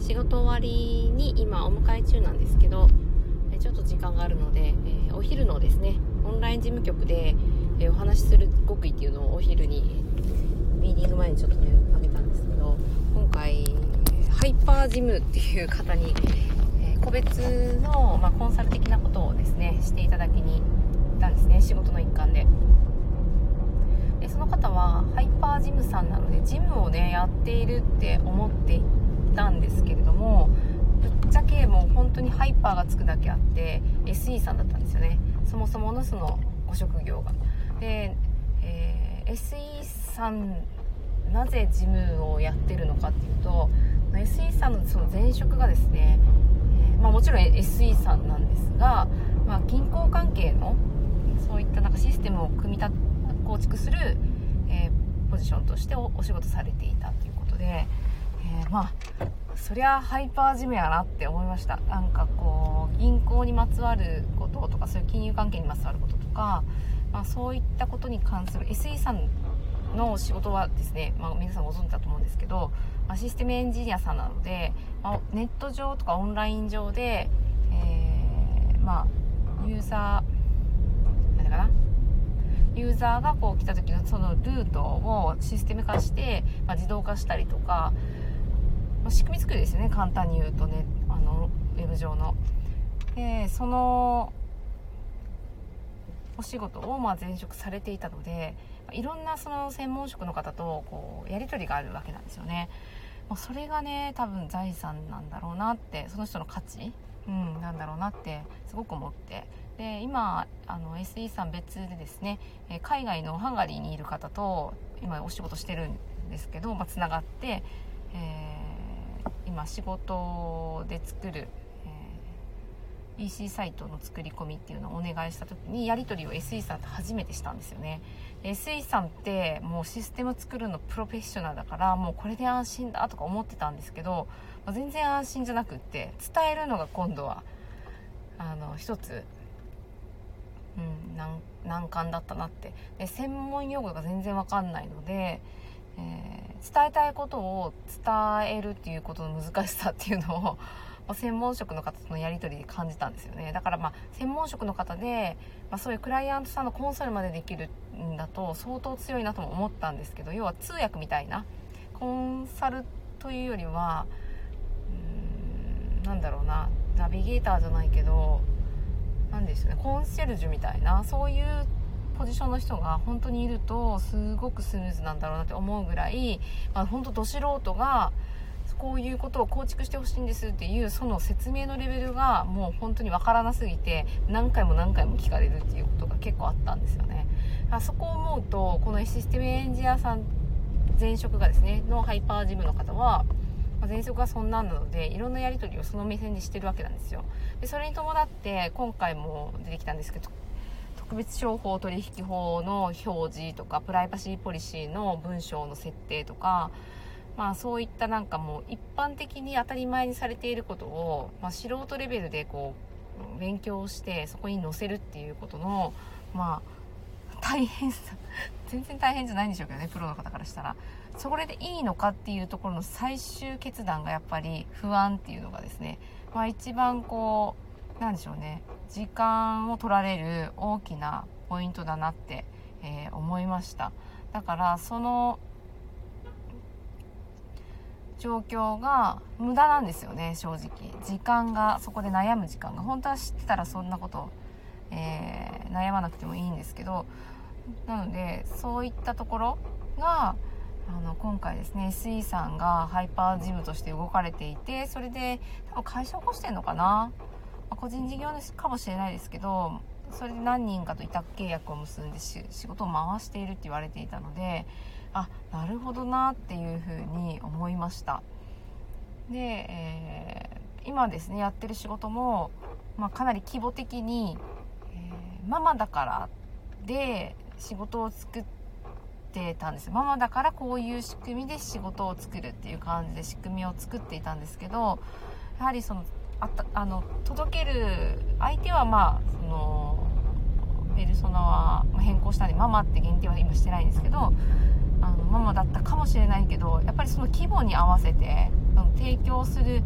仕事終わりに今お迎え中なんですけどちょっと時間があるので、え、お昼のですねオンライン事務局で、え、お話しする極意っていうのをお昼にミーティング前にちょっとねあげたんですけど今回ハイパージムっていう方に、え、個別の、まあ、コンサル的なことをですねしていただきに行ったんですね仕事の一環で。でその方はハイパージムさんなのでジムをねやっているって思っていたんですけれどもぶっちゃけもう本当にハイパーがつくだけあって SE さんだったんですよね。そもそものそのご職業が。で、えー、SE さんなぜジムをやってるのかっていうと SE さんのその前職がですね、え、まあ、もちろん SE さんなんですが、まあ、銀行関係のそういったなんかシステムを組み立構築する、えー、ポジションとしてお仕事されていたということで、まあそりゃハイパージムやなって思いました。なんかこう銀行にまつわることとかそういう金融関係にまつわることとか、まあ、そういったことに関する SE さんの仕事はですね、まあ、皆さんご存知だと思うんですけど、まあ、システムエンジニアさんなので、まあ、ネット上とかオンライン上で、えー、まあユーザー何だかな？ユーザーがこう来た時のそのルートをシステム化して、まあ、自動化したりとか、仕組み作りですよね簡単に言うとねあのウェブ上の。でそのお仕事をま前職されていたのでいろんなその専門職の方とこうやり取りがあるわけなんですよね。もうそれがね多分財産なんだろうなってその人の価値、うん、なんだろうなってすごく思ってで今あの SE さん別でですね海外のハンガリーにいる方と今お仕事してるんですけど、まあ、つながって、えー、今仕事で作るえ EC サイトの作り込みっていうのをお願いした時にやり取りを SE さんと初めてしたんですよね。SE さんってもうシステム作るのプロフェッショナルだからもうこれで安心だとか思ってたんですけど、まあ、全然安心じゃなくって伝えるのが今度はあの一つ、うん、難難関だったなって。で専門用語が全然わかんないので、えー、伝えたいことを伝えるっていうことの難しさっていうのを専門職の方とのやり取りで感じたんですよね。だからまあ専門職の方で、まあ、そういうクライアントさんのコンサルまでできるんだと相当強いなとも思ったんですけど要は通訳みたいなコンサルというよりはうーんなんだろうなナビゲーターじゃないけど何ですよねコンシェルジュみたいなそういうポジションの人が本当にいるとすごくスムーズなんだろうなって思うぐらい、まあ、本当ど素人がこういうことを構築してほしいんですっていうその説明のレベルがもう本当にわからなすぎて何回も何回も聞かれるっていうことが結構あったんですよね。あそこを思うとこのシステムエンジニアさん前職がですねのハイパージムの方は前職がそんなんなのでいろんなやり取りをその目線でしてるわけなんですよ。でそれに伴って今回も出てきたんですけど特別商法取引法の表示とかプライバシーポリシーの文章の設定とかまあ、そういったなんかもう一般的に当たり前にされていることを、まあ、素人レベルでこう勉強してそこに載せるっていうことのまあ大変さ全然大変じゃないんでしょうけどねプロの方からしたら。それでいいのかっていうところの最終決断がやっぱり不安っていうのがですね、まあ、一番こうなんでしょうね。時間を取られる大きなポイントだなって、えー、思いました。だからその状況が無駄なんですよね正直。時間がそこで悩む時間が。本当は知ってたらそんなこと、えー、悩まなくてもいいんですけど。なのでそういったところがあの今回ですね SE さんがハイパージムとして動かれていてそれで多分会社を起こしてんのかな、ま、個人事業主かもしれないですけどそれで何人かと委託契約を結んで仕事を回しているって言われていたのであなるほどなっていうふうに思いました。で、えー、今ですねやってる仕事も、まあ、かなり規模的に、えー、ママだからで仕事を作ってたんです。ママだからこういう仕組みで仕事を作るっていう感じで仕組みを作っていたんですけどやはりそのあたあの届ける相手はまあそのペルソナは変更したんでママって限定は今してないんですけどあのママだったかもしれないけどやっぱりその規模に合わせて提供する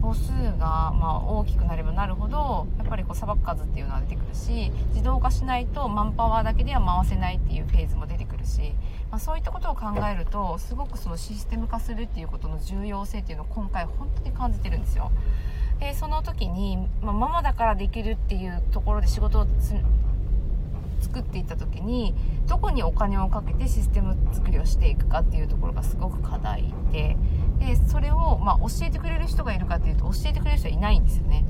母数がま大きくなればなるほどやっぱりこうさばく数っていうのは出てくるし自動化しないとマンパワーだけでは回せないっていうフェーズも出てくるし、まあ、そういったことを考えるとすごくそのシステム化するっていうことの重要性っていうのを今回本当に感じてるんですよ。でその時に、まあ、ママだからできるっていうところで仕事を作っていった時にどこにお金をかけてシステム作りをしていくかっていうところがすごく課題ででそれを、まあ、教えてくれる人がいるかっていうと教えてくれる人はいないんですよね。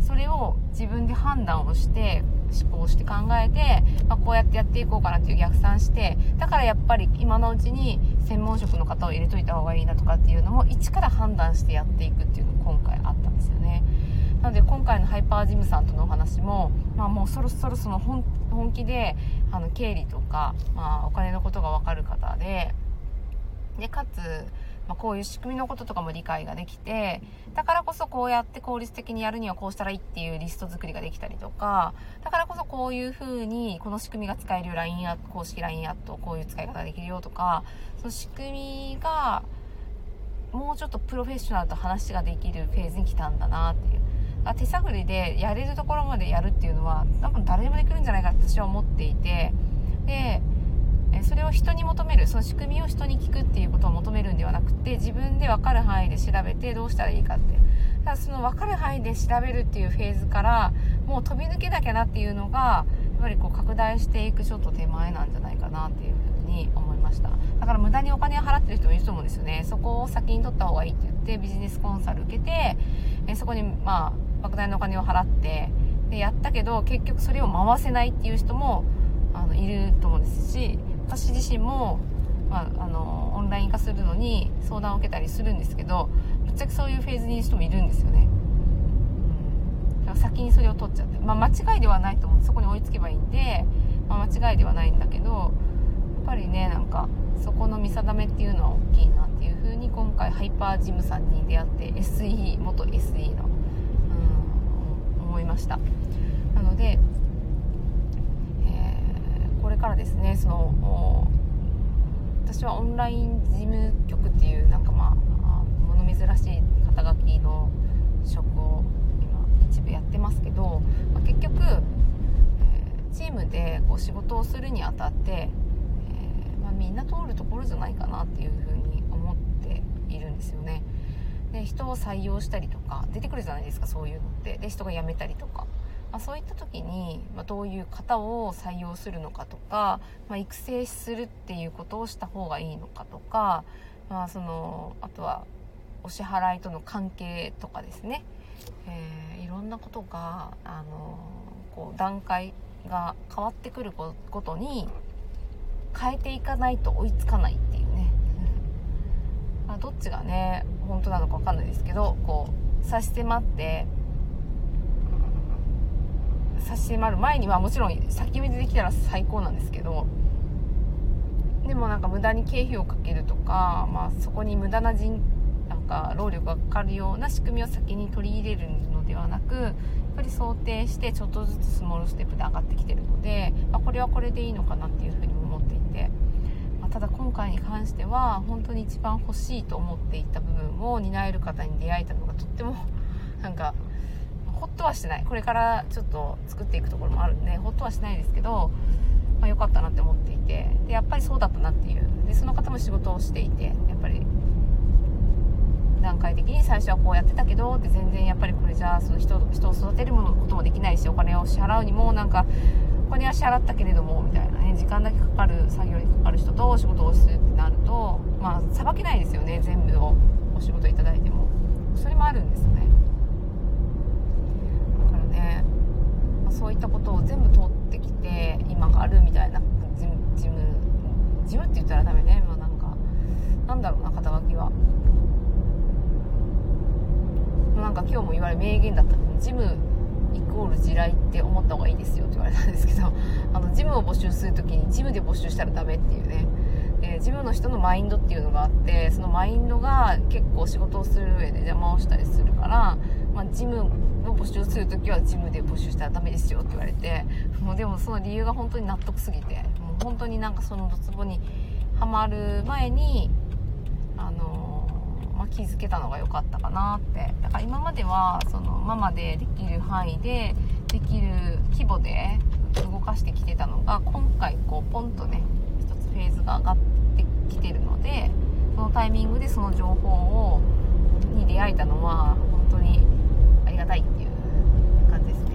それを自分で判断をして思考して考えて、まあ、こうやってやっていこうかなっていう逆算してだからやっぱり今のうちに専門職の方を入れといた方がいいなとかっていうのも一から判断してやっていくっていうのなので今回のハイパージムさんとのお話も、まあ、もうそろそろその本気であの経理とか、まあ、お金のことが分かる方ででかつまあ、こういう仕組みのこととかも理解ができてだからこそこうやって効率的にやるにはこうしたらいいっていうリスト作りができたりとかだからこそこういう風にこの仕組みが使える LINE ア公式 LINE アットこういう使い方ができるよとかその仕組みがもうちょっとプロフェッショナルと話ができるフェーズに来たんだなっていう。あ手探りでやれるところまでやるっていうのは多分誰でもできるんじゃないかって私は思っていてでそれを人に求めるその仕組みを人に聞くっていうことを求めるんではなくて自分で分かる範囲で調べてどうしたらいいかって。ただその分かる範囲で調べるっていうフェーズからもう飛び抜けなきゃなっていうのがやっぱりこう拡大していくちょっと手前なんじゃないかなっていうふうに思いました。だから無駄にお金を払ってる人もいると思うんですよね。そこを先に取った方がいいって言ってビジネスコンサル受けてそこにまあ莫大なお金を払ってでやったけど結局それを回せないっていう人もあのいると思うんですし私自身も、まあ、あのオンライン化するのに相談を受けたりするんですけどぶっちゃけそういうフェーズにいる人もいるんですよね、うん、だから先にそれを取っちゃって、まあ、間違いではないと思う。そこに追いつけばいいんで、まあ、間違いではないんだけどやっぱりねなんかそこの見定めっていうのは大きいなっていう風に今回ハイパージムさんに出会って SE 元 SE の、思いましたなのでえ、これからですねその私はオンライン事務局っていうなんかまあ物珍しい肩書きの職を今一部やってますけど、まあ、結局、えー、チームでこう仕事をするにあたって、えー、まあ、みんな通るところじゃないかなっていうふうに思っているんですよね。で人を採用したりとか出てくるじゃないですかそういうのって。で人が辞めたりとか。まあ、そういった時に、まあ、どういう方を採用するのかとか、まあ、育成するっていうことをした方がいいのかとか、まあ、そのあとはお支払いとの関係とかですね、えー、いろんなことが、あのこう段階が変わってくることに変えていかないと追いつかないっていうね。まどっちがね本当なのか分かんないですけどこう差し迫って差し迫る前にはもちろん先見でできたら最高なんですけどでもなんか無駄に経費をかけるとか、まあ、そこに無駄な人なんか労力がかかるような仕組みを先に取り入れるのではなくやっぱり想定してちょっとずつスモールステップで上がってきてるので、まあ、これはこれでいいのかなっていうふうに、ただ今回に関しては本当に一番欲しいと思っていた部分を担える方に出会えたのがとっても なんかほっとはしてない。これからちょっと作っていくところもあるんでほっとはしないですけど、まあ、よかったなって思っていてでやっぱりそうだったなっていう。でその方も仕事をしていてやっぱり段階的に最初はこうやってたけどって全然やっぱりこれじゃあその人人を育てるものこともできないしお金を支払うにもなんかお金は支払ったけれどもみたいな。時間だけかかる作業にかかる人とお仕事をするってなるとまあさばけないですよね全部をお仕事いただいても。それもあるんですよね。だからね、まあそういったことを全部通ってきて今があるみたいなジムジムジムって言ったらダメね、まあ、なんかなんだろうな肩書きは。なんか今日も言われ名言だったジムイコール地雷って思った方がいいですよって言われたんですけど あのジムを募集する時にジムで募集したらダメっていうね。でジムの人のマインドっていうのがあってそのマインドが結構仕事をする上で邪魔をしたりするから、まあ、ジムの募集する時はジムで募集したらダメですよって言われてもうでもその理由が本当に納得すぎてもう本当になんかそのドツボにハマる前に、気づけたのが良かったかなって。だから今まではそのママでできる範囲でできる規模で動かしてきてたのが今回こうポンとね一つフェーズが上がってきてるのでそのタイミングでその情報をに出会えたのは本当にありがたいっていう感じですね。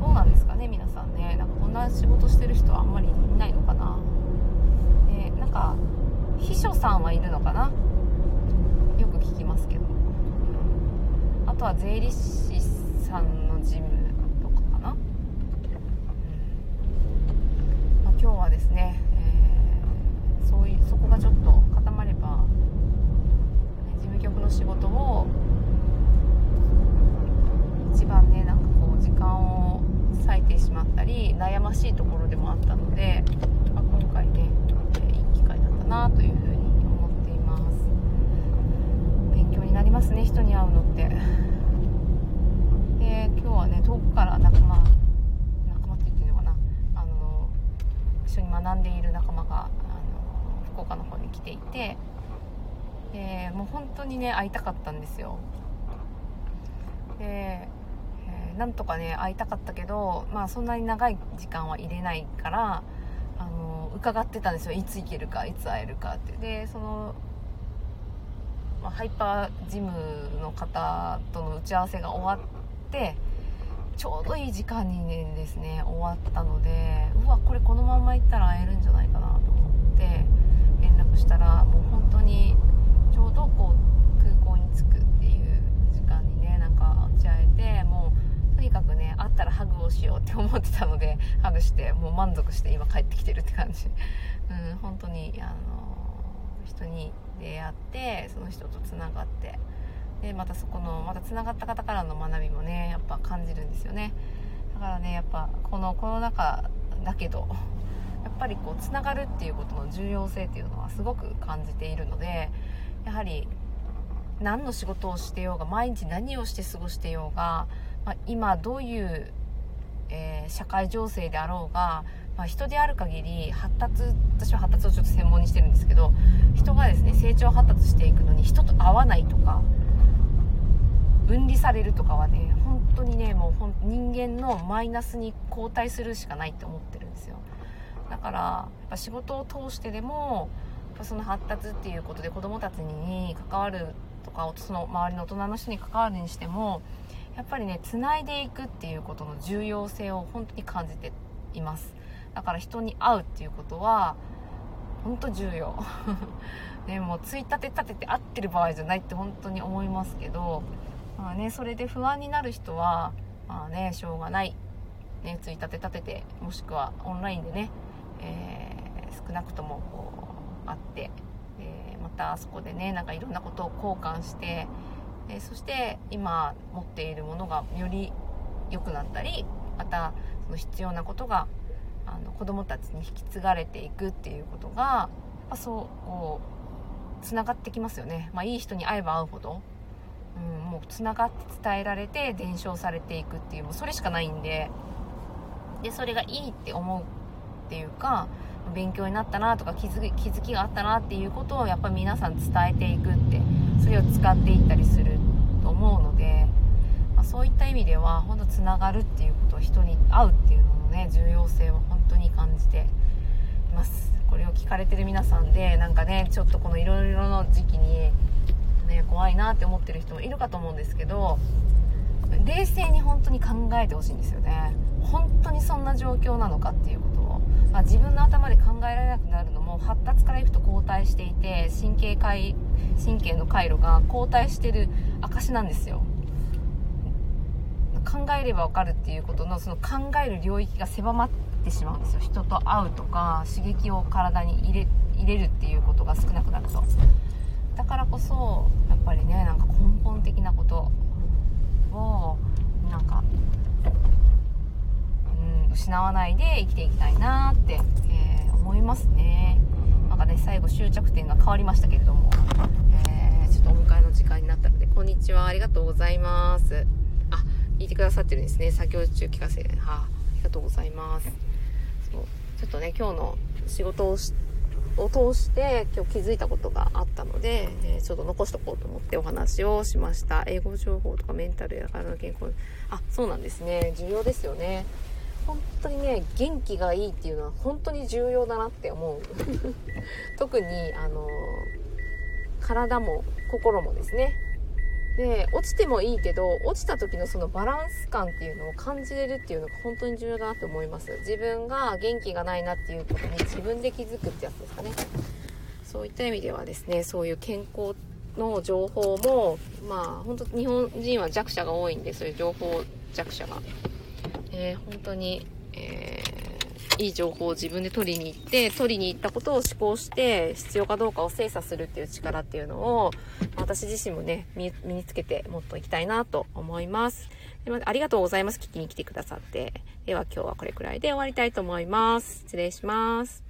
どうなんですかね皆さんね。なんかこんな仕事してる人はあんまりいないのかな。でなんか秘書さんはいるのかな。聞きますけど、あとは税理士さんの事務とかかな、うん。まあ、今日はですね、えー、そういうそこがちょっと固まれば事務局の仕事を一番ねなんかこう時間を割いてしまったり悩ましいところでもあったので、まあ、今回ね、えー、いい機会だったなというふうに思っています勉強になりますね人に会うのって。で今日はね遠くから仲間仲間って言っていいのかな。あの一緒に学んでいる仲間があの福岡の方に来ていて。でもう本当にね会いたかったんですよ。で、えー、なんとかね会いたかったけどまあそんなに長い時間は入れないからあの伺ってたんですよ。いつ行けるかいつ会えるかって。でその、まあ、ハイパージムの方との打ち合わせが終わってちょうどいい時間にねですね終わったのでうわこれこのまま行ったら会えるんじゃないかなと思って連絡したらもう本当にちょうどこう空港に着くっていう時間にねなんか落ち合えてもうとにかくね会ったらハグをしようって思ってたのでハグしてもう満足して今帰ってきてるって感じ。うん本当にあの人に出会ってその人とつながってでまたそこのまたつながった方からの学びもねやっぱ感じるんですよね。だからねやっぱこのコロナ禍だけど やっぱりこうつながるっていうことの重要性っていうのはすごく感じているのでやはり何の仕事をしてようが毎日何をして過ごしてようが、まあ、今どういう、えー、社会情勢であろうが、まあ、人である限り発達私は発達をちょっと専門にしてるんですけど成長発達していくのに人と会わないとか分離されるとかはね本当にねもう人間のマイナスに後退するしかないって思ってるんですよ。だからやっぱ仕事を通してでもその発達っていうことで子どもたちに関わるとかその周りの大人の人に関わるにしてもやっぱりねつないでいくっていうことの重要性を本当に感じています。だから人に会うっていうことは本当重要。ねもうついたて立てて合ってる場合じゃないって本当に思いますけどまあねそれで不安になる人はまあねしょうがない。ねついたて立ててもしくはオンラインでね、えー、少なくともこう会ってえまたあそこでねなんかいろんなことを交換して、えそして今持っているものがより良くなったりまたその必要なことがあの子供たちに引き継がれていくっていうことがやっぱそうつながってきますよね、まあ、いい人に会えば会うほど、うん、もうつながって伝えられて伝承されていくっていうもうそれしかないんで。でそれがいいって思うっていうか勉強になったなとか気づ気づきがあったなっていうことをやっぱ皆さん伝えていくってそれを使っていったりすると思うので、まあ、そういった意味では本当つながるっていうこと人に会うっていうののね重要性を当に感じています。これを聞かれてる皆さんでなんかねちょっとこのいろいろの時期に、ね、怖いなって思ってる人もいるかと思うんですけど冷静に本当に考えてほしいんですよね。本当にそんな状況なのかっていうことを、まあ、自分の頭で考えられなくなるのも発達からいくと後退していて神経回神経の回路が後退してる証なんですよ。考えれば分かるっていうことのその考える領域が狭まっててしまうんですよ。人と会うとか刺激を体に入れ入れるっていうことが少なくなると。だからこそやっぱりねなんか根本的なことをなんか、うん、失わないで生きていきたいなって、えー、思いますね。なんかね最後終着点が変わりましたけれども、えー、ちょっとお迎えの時間になったのでこんにちは。ありがとうございます。あ聞いてくださってるんですね。作業中聞かせ、はあ、ありがとうございます。そうちょっとね今日の仕事をしを通して今日気づいたことがあったので、えちょっと残しとこうと思ってお話をしました。英語情報とかメンタルや体の健康。あそうなんですね。重要ですよね。本当にね元気がいいっていうのは本当に重要だなって思う。特にあの体も心もですね。で落ちてもいいけど落ちた時のそのバランス感っていうのを感じれるっていうのが本当に重要だなって思います。自分が元気がないなっていうことに自分で気づくってやつですかね。そういった意味ではですねそういう健康の情報もまあ本当日本人は弱者が多いんでそういう情報弱者が、えー、本当に、えーいい情報を自分で取りに行って取りに行ったことを思考して必要かどうかを精査するっていう力っていうのを私自身もね身につけてもっといきたいなと思います。でありがとうございます。聞きに来てくださって。では今日はこれくらいで終わりたいと思います。失礼します。